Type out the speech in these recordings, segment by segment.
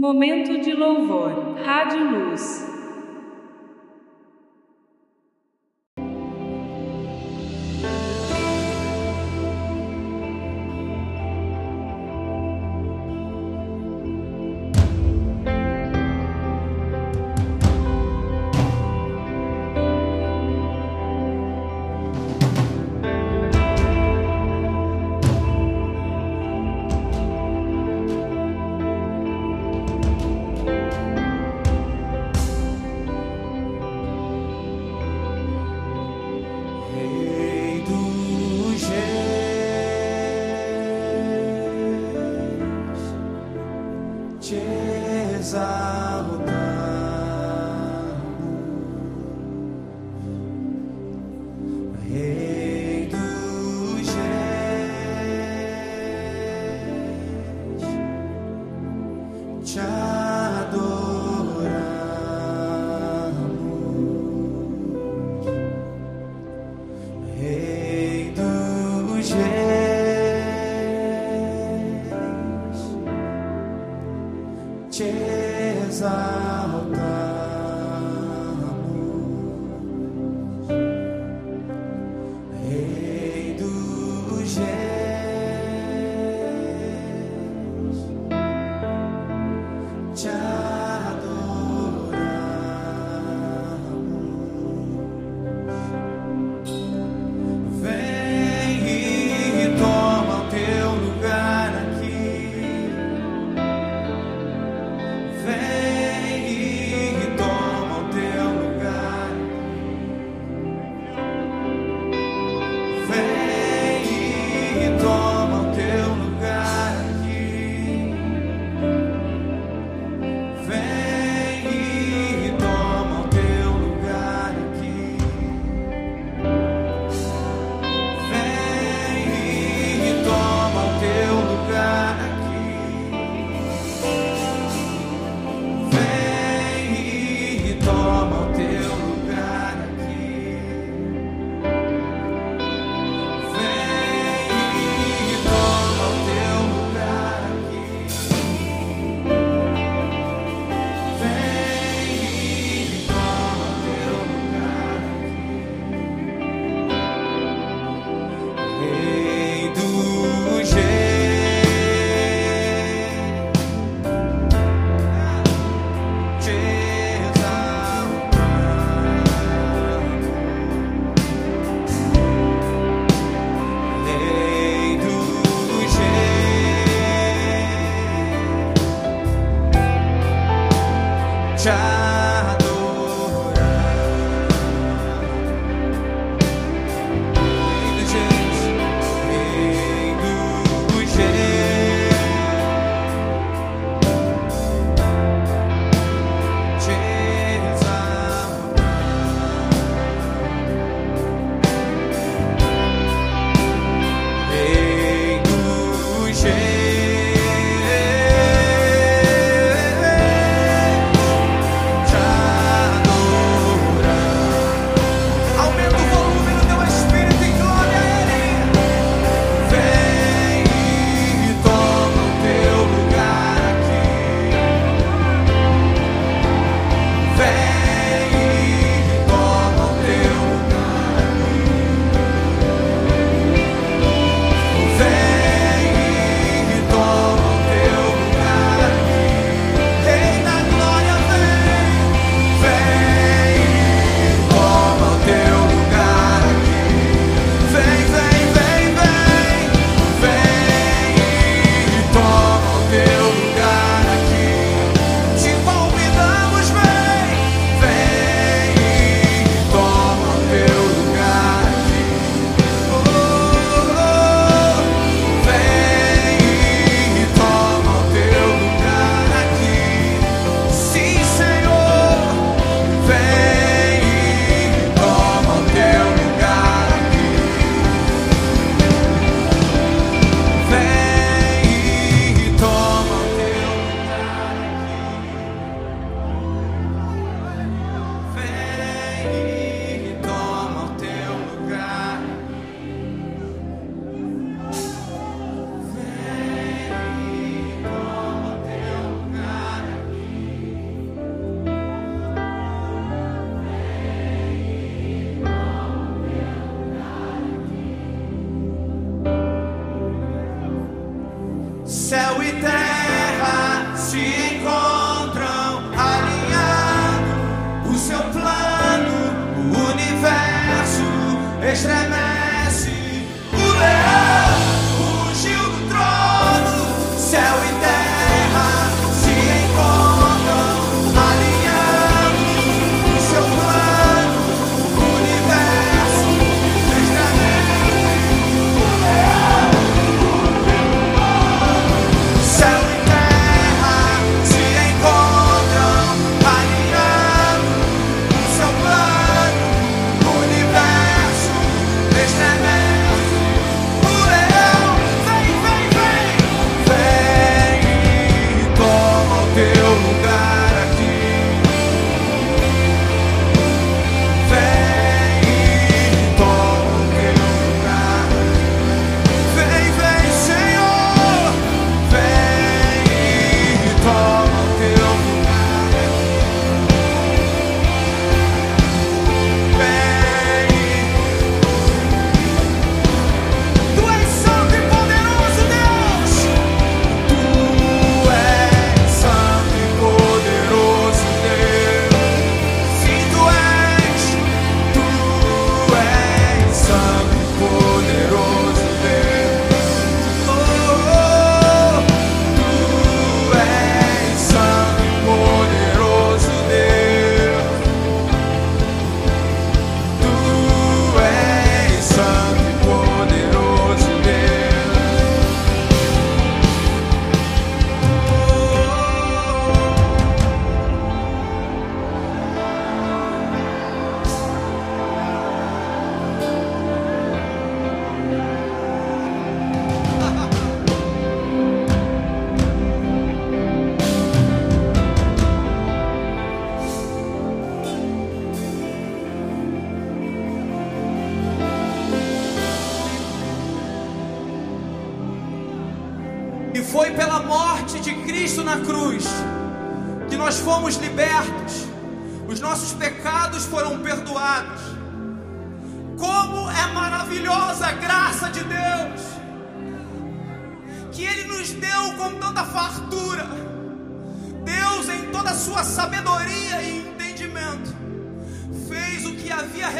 Momento de louvor. Rádio Luz.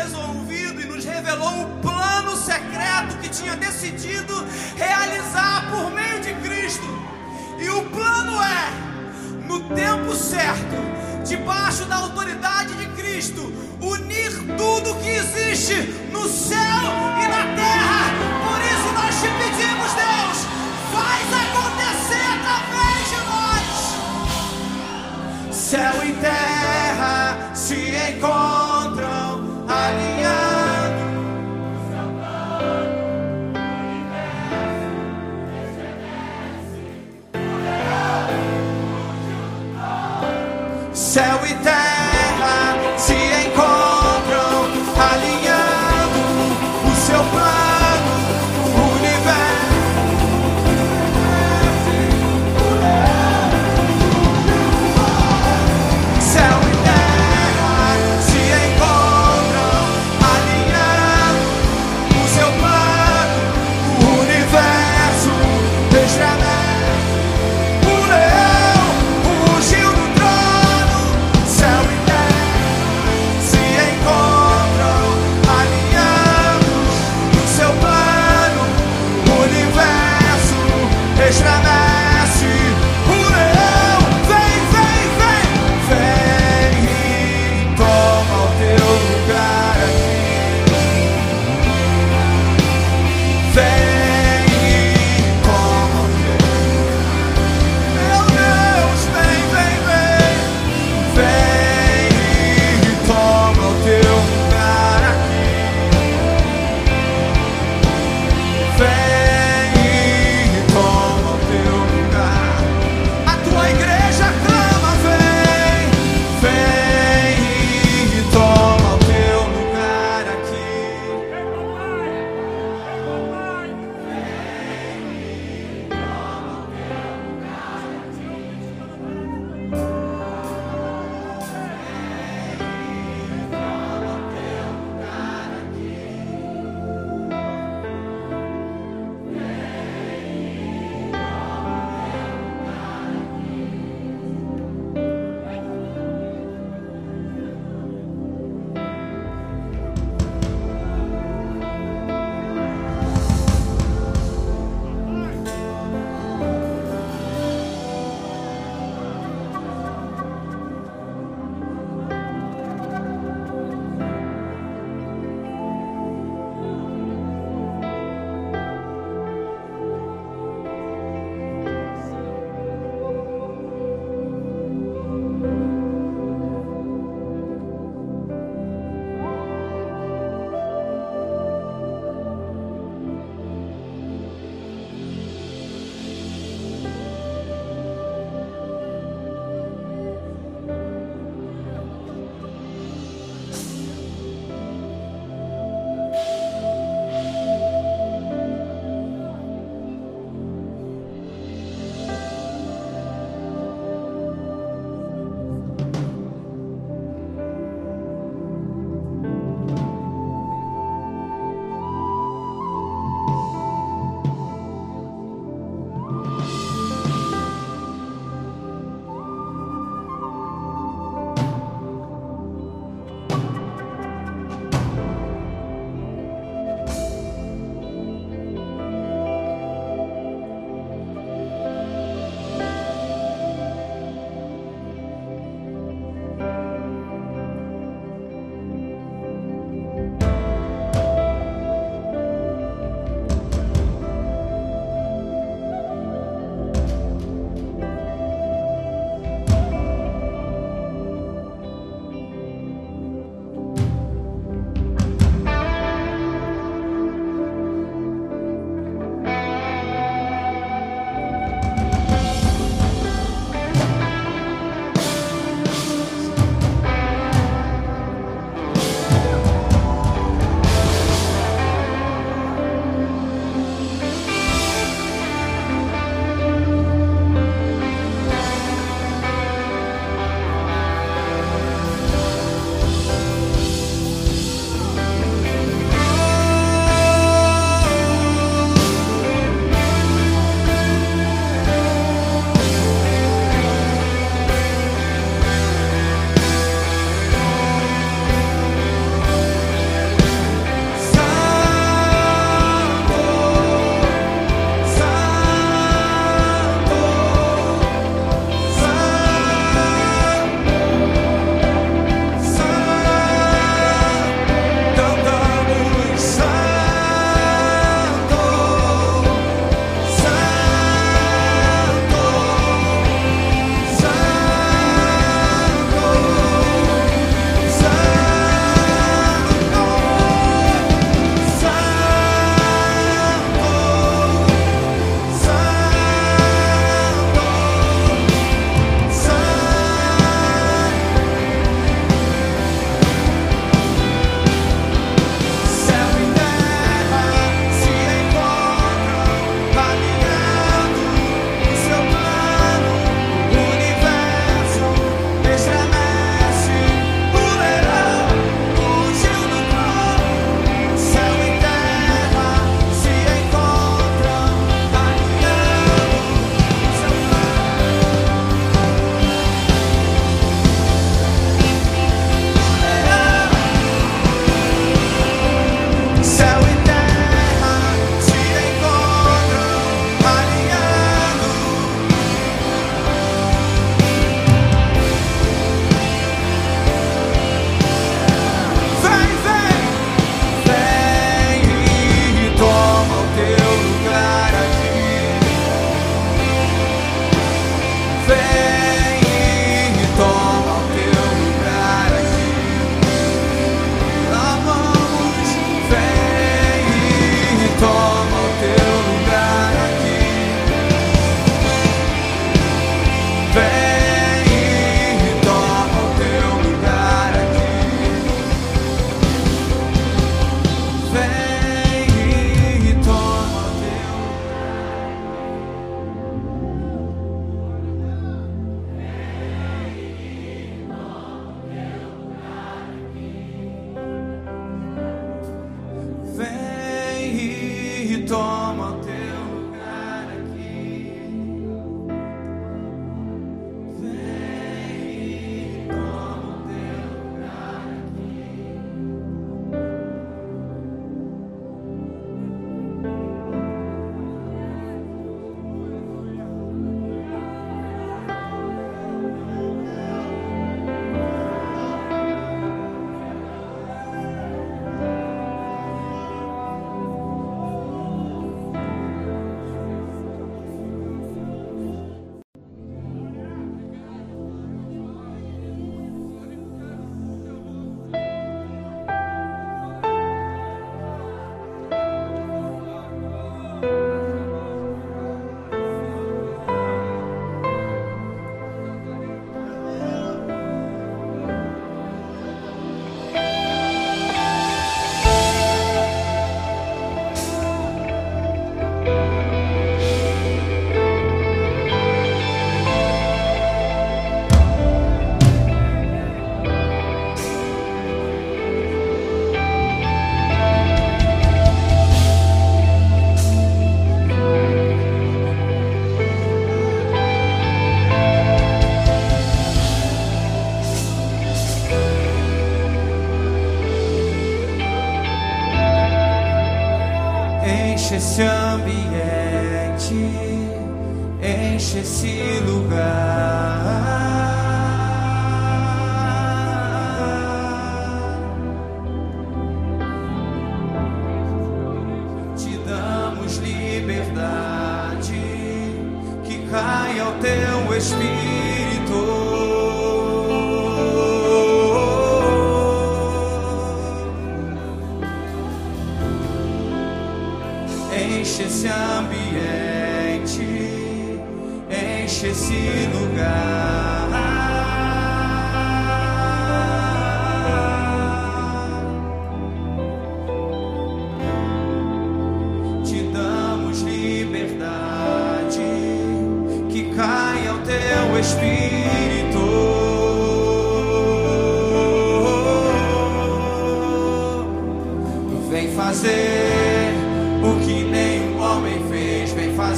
Resolvido e nos revelou o plano secreto que tinha decidido realizar por meio de Cristo. E o plano é, no tempo certo, debaixo da autoridade de Cristo, unir tudo que existe no céu e na terra. Por isso nós te pedimos, Deus, faz acontecer através de nós. Céu e terra se encontram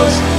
Aviva-nos,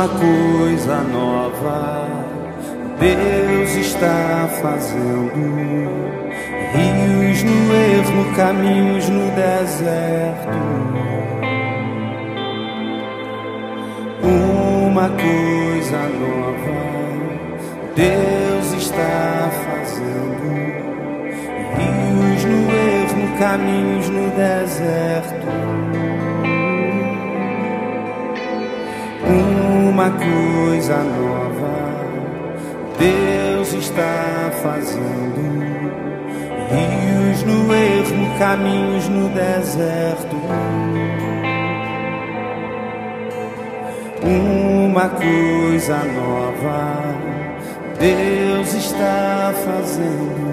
Uma coisa nova Deus está fazendo. Rios no ermo, caminhos no deserto. Uma coisa nova Deus está fazendo. Rios no ermo, caminhos no deserto. Uma coisa nova Deus está fazendo. Rios no ermo, caminhos no deserto. Uma coisa nova Deus está fazendo.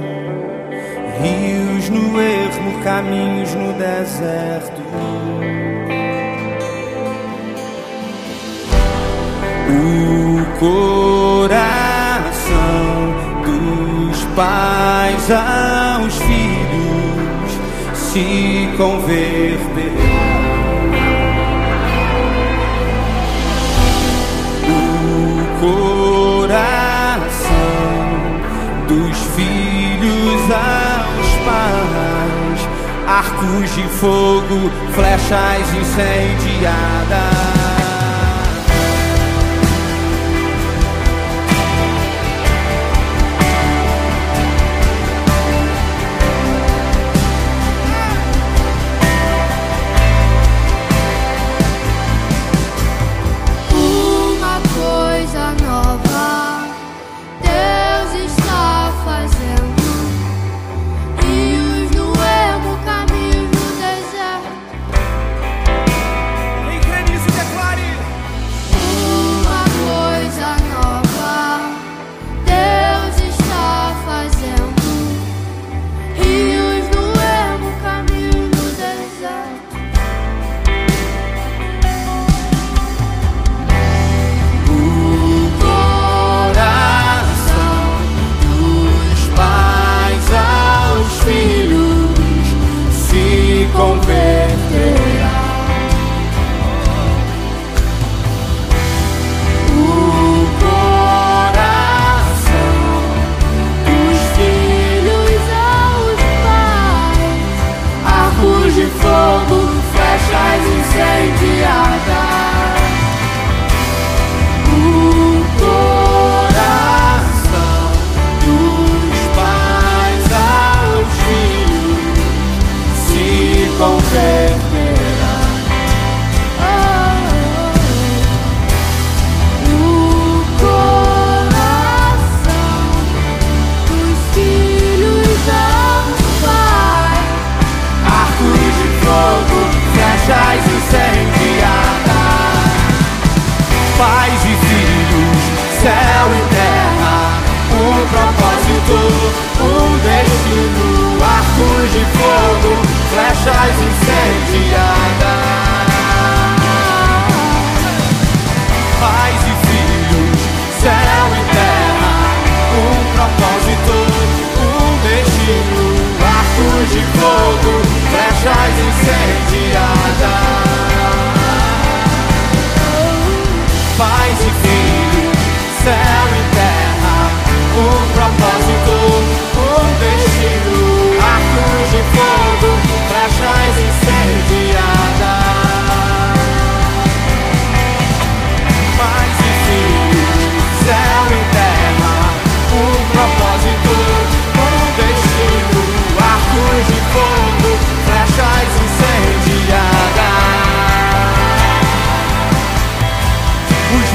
Rios no ermo, caminhos no deserto. Coração dos pais aos filhos se converterá. O coração dos filhos aos pais, arcos de fogo, flechas incendiadas.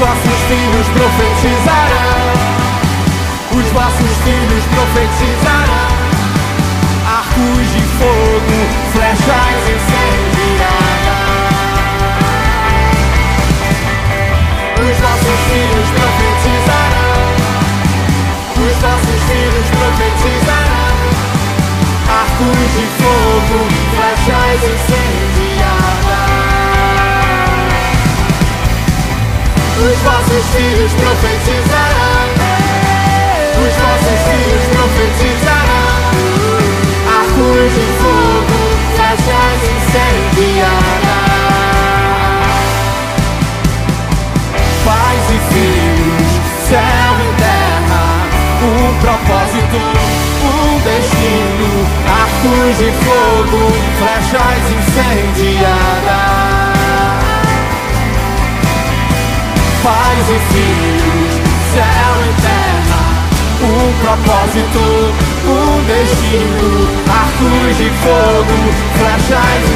Vossos filhos profetizarão, os vossos filhos profetizarão, arcos de fogo, flechas incendiadas. Os vossos filhos profetizarão. Os vossos filhos profetizarão. Arcos de fogo, flechas incendiadas. Os vossos filhos profetizarão. Os vossos filhos profetizarão. arcos de fogo, flechas incendiadas. Pais e filhos, céu e terra, um propósito, um destino. Arcos de fogo, flechas incendiadas. Pais e filhos, céu e terra, um propósito, um destino. Arcos de fogo, flechas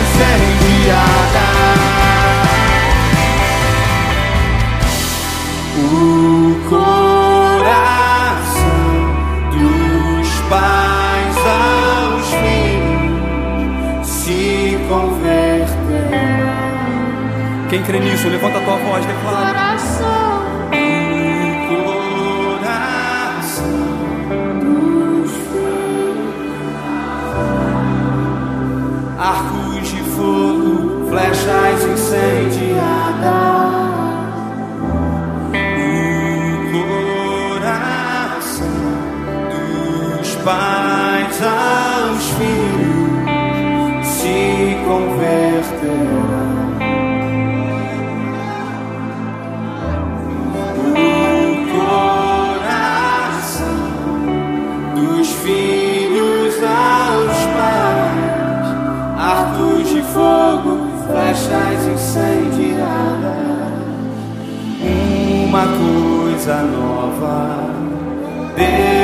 Quem crê nisso, levanta a tua voz, declara. Coração coração arcos de fogo, flechas incendiadas. O coração dos pais aos filhos se converterá. Flechas incendiadas. Uma coisa nova Deus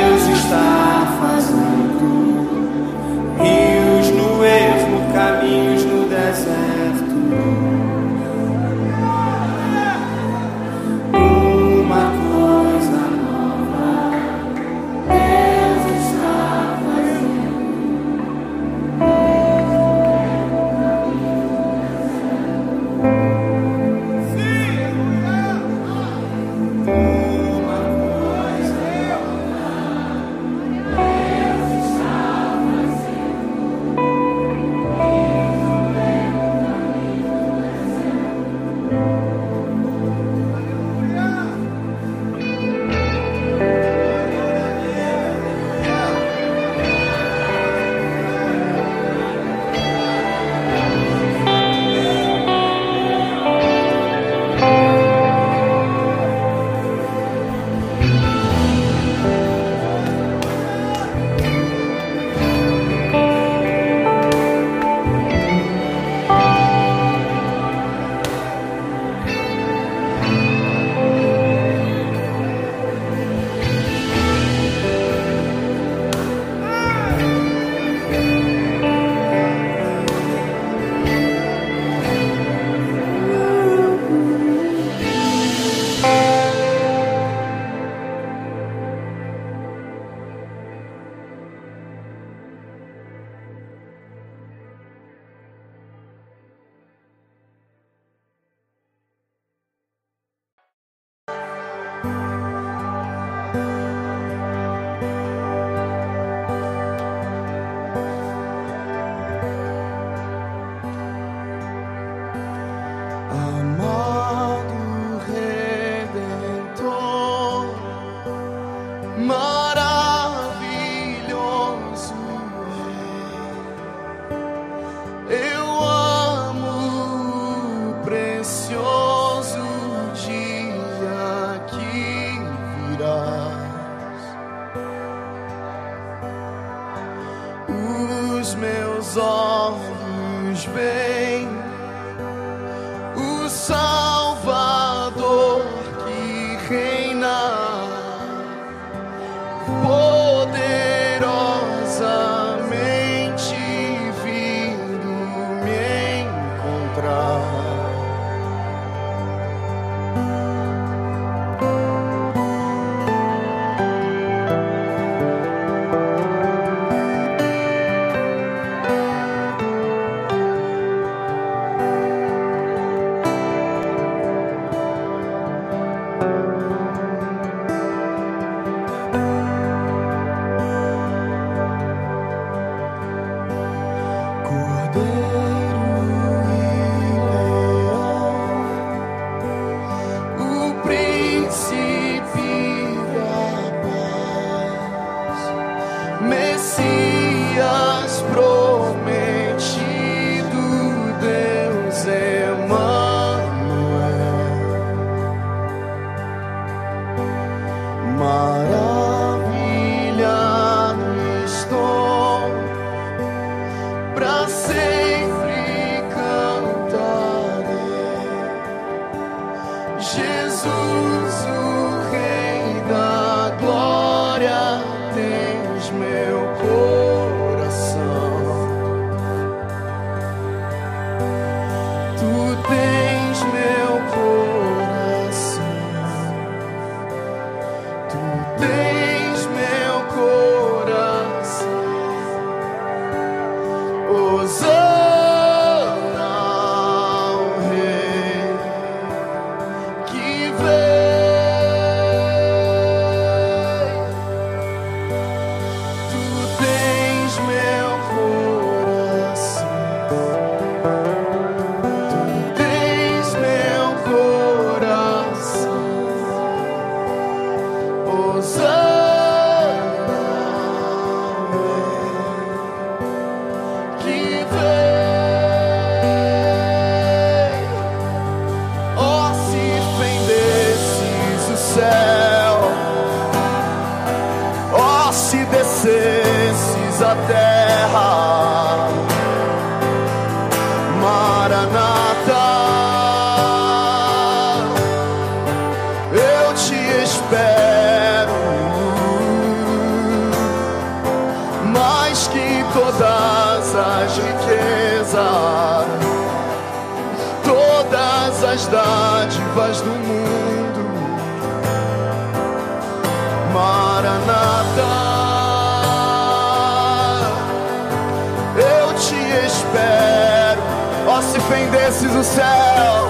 desces o céu,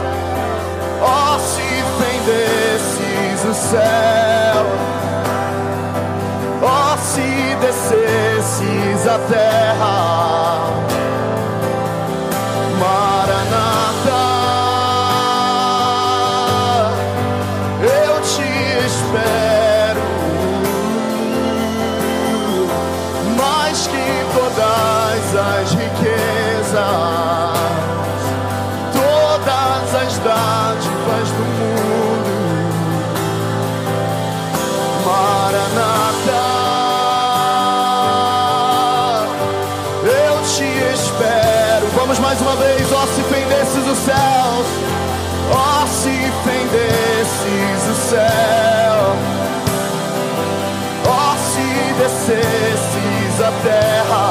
oh, se fendesses o céu, oh, se descesses a terra. terra.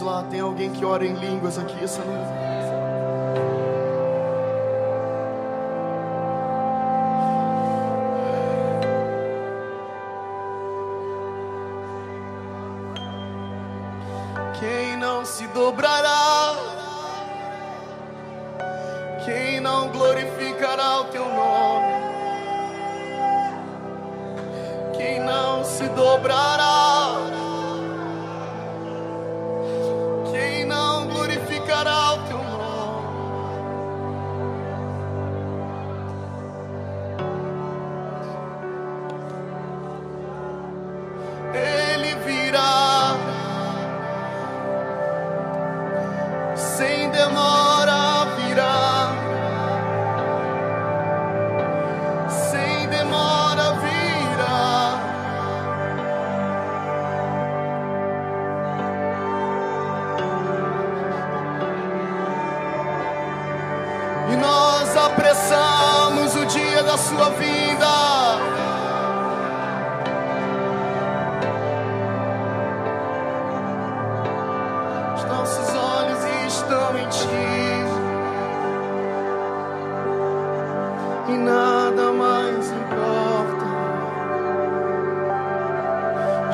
Lá, tem alguém que ora em línguas aqui essa noite?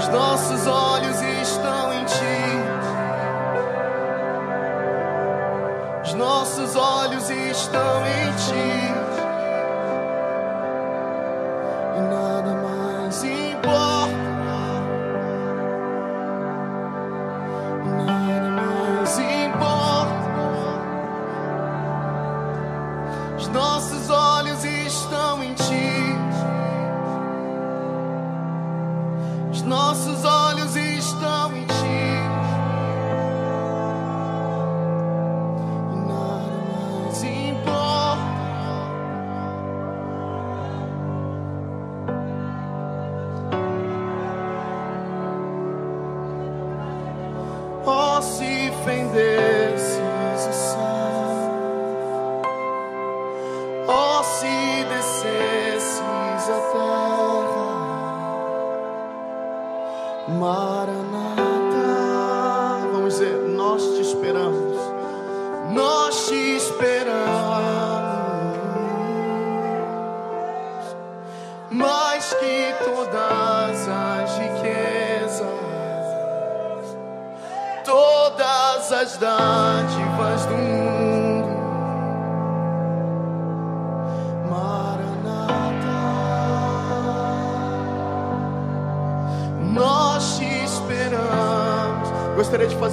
Os nossos olhos estão em ti. Os nossos olhos estão em ti.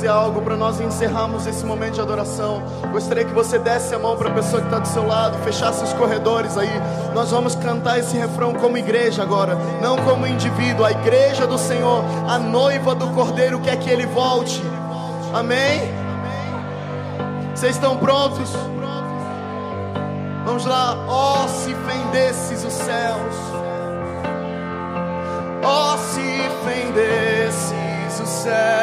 Algo para nós encerrarmos esse momento de adoração. Gostaria que você desse a mão para a pessoa que está do seu lado, fechasse os corredores aí. Nós vamos cantar esse refrão como igreja agora, não como indivíduo. A igreja do Senhor, a noiva do Cordeiro quer que ele volte. Amém? Vocês estão prontos? Vamos lá. Ó, se fendesses os céus. Ó, se fendesses o céu.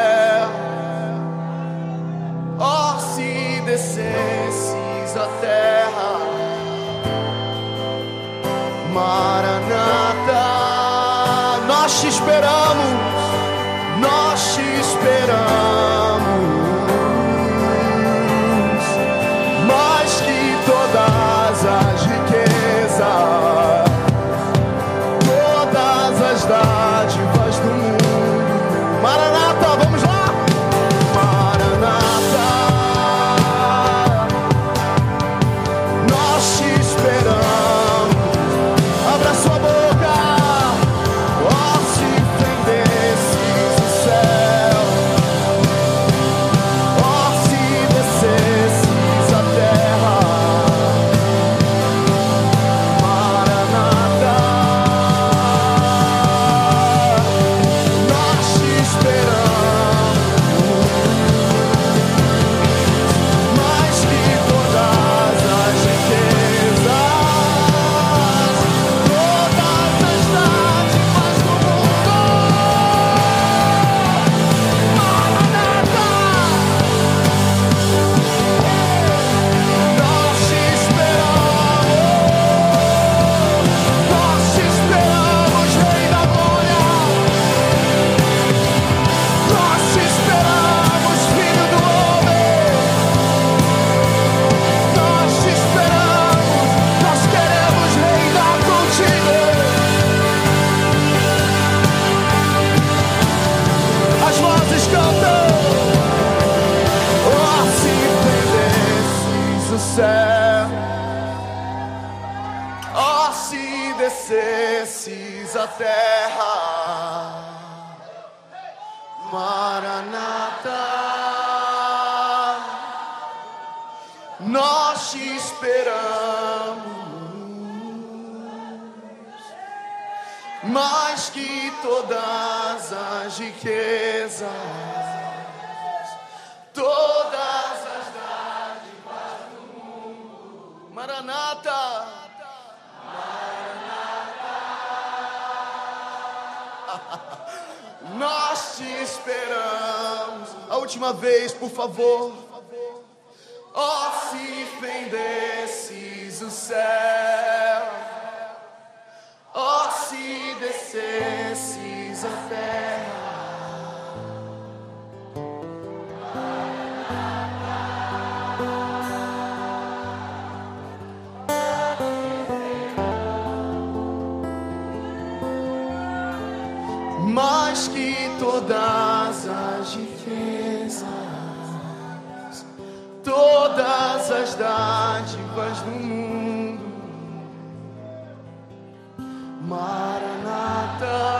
se descesses a terra, Maranata, nós te esperamos, mais que todas as riquezas, todas as dádivas do mundo, Maranata. Nós te esperamos. A última vez, por favor. Oh, se fendesses o céu. Oh, se descesses a terra. todas as defesas, todas as dádivas do mundo. Maranatha.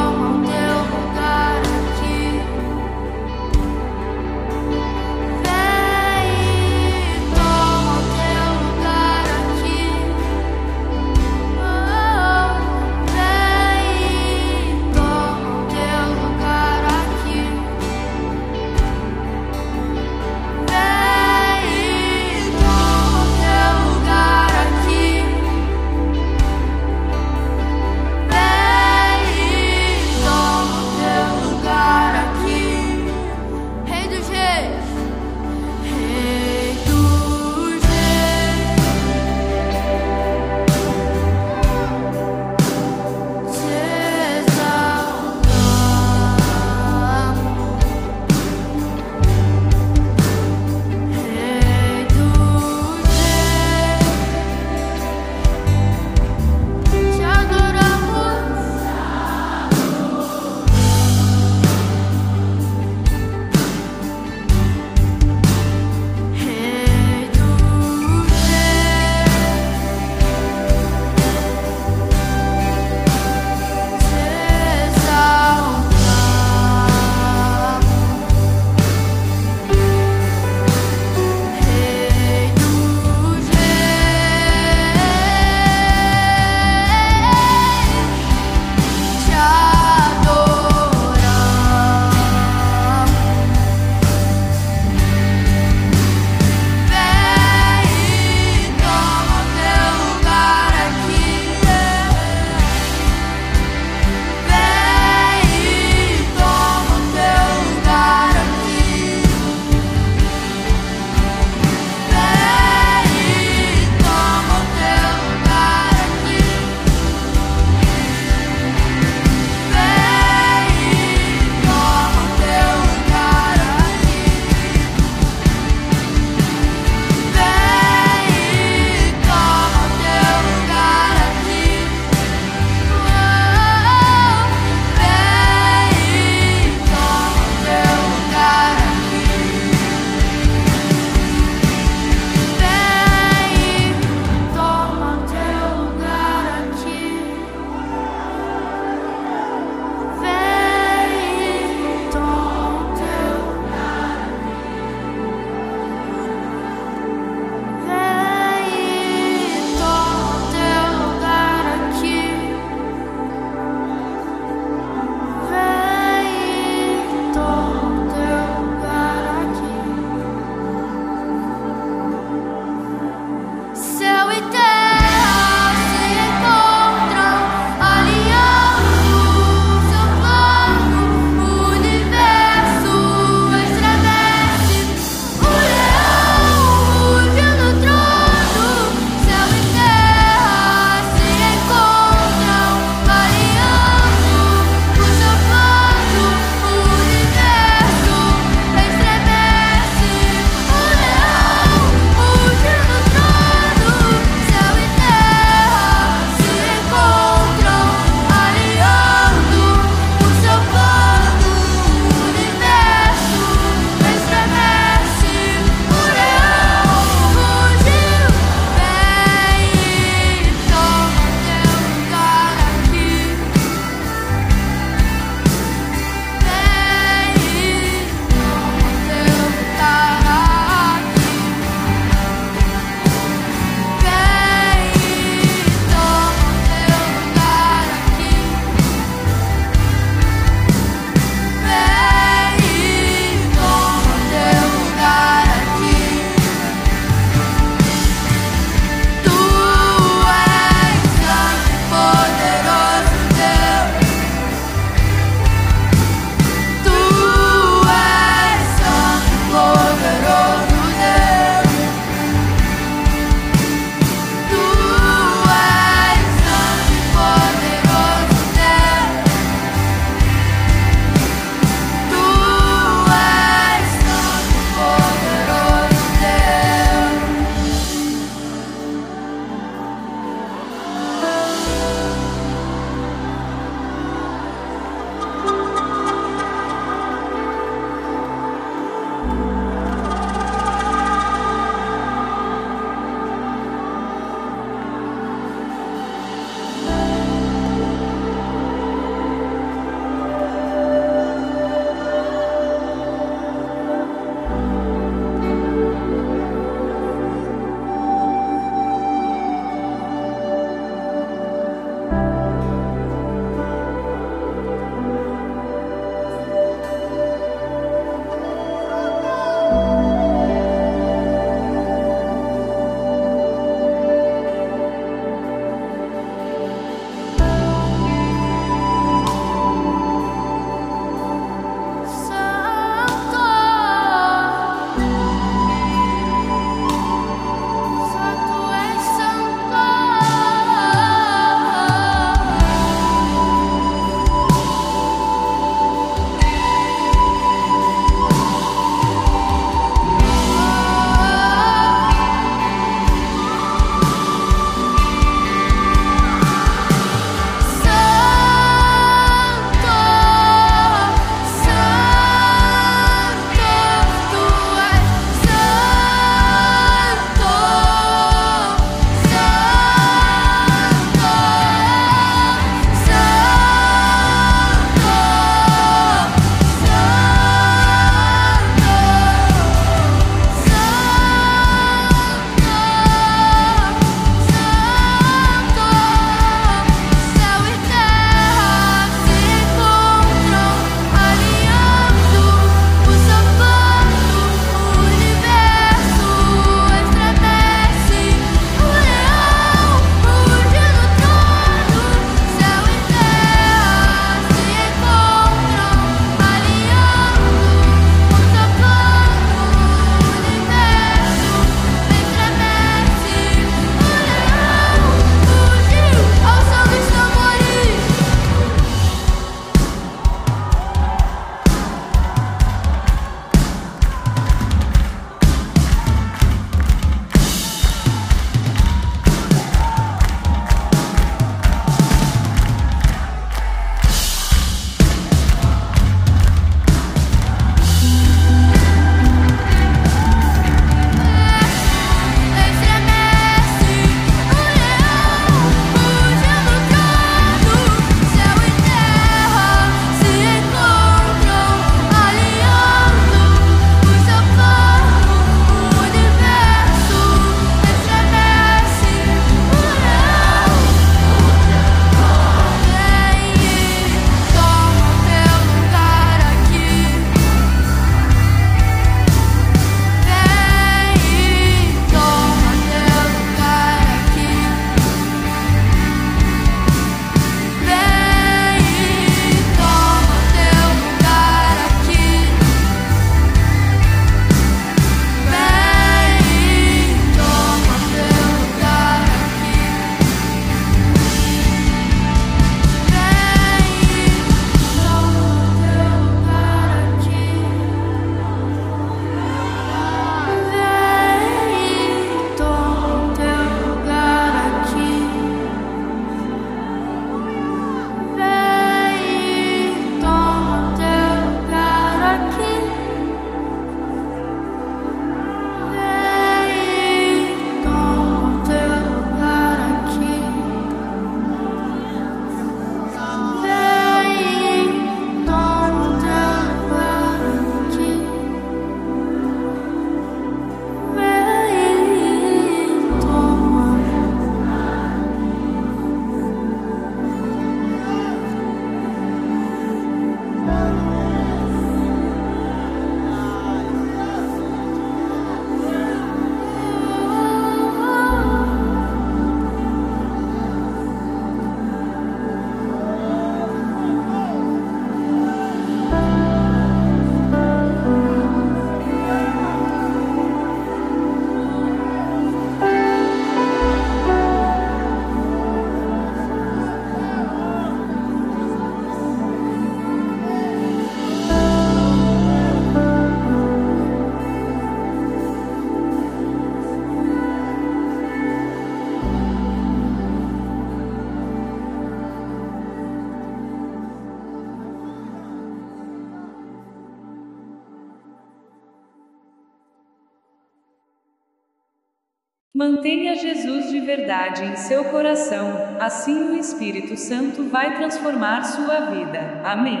Verdade em seu coração, assim o Espírito Santo vai transformar sua vida. Amém.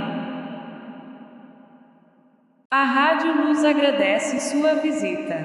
A Rádio Luz agradece sua visita.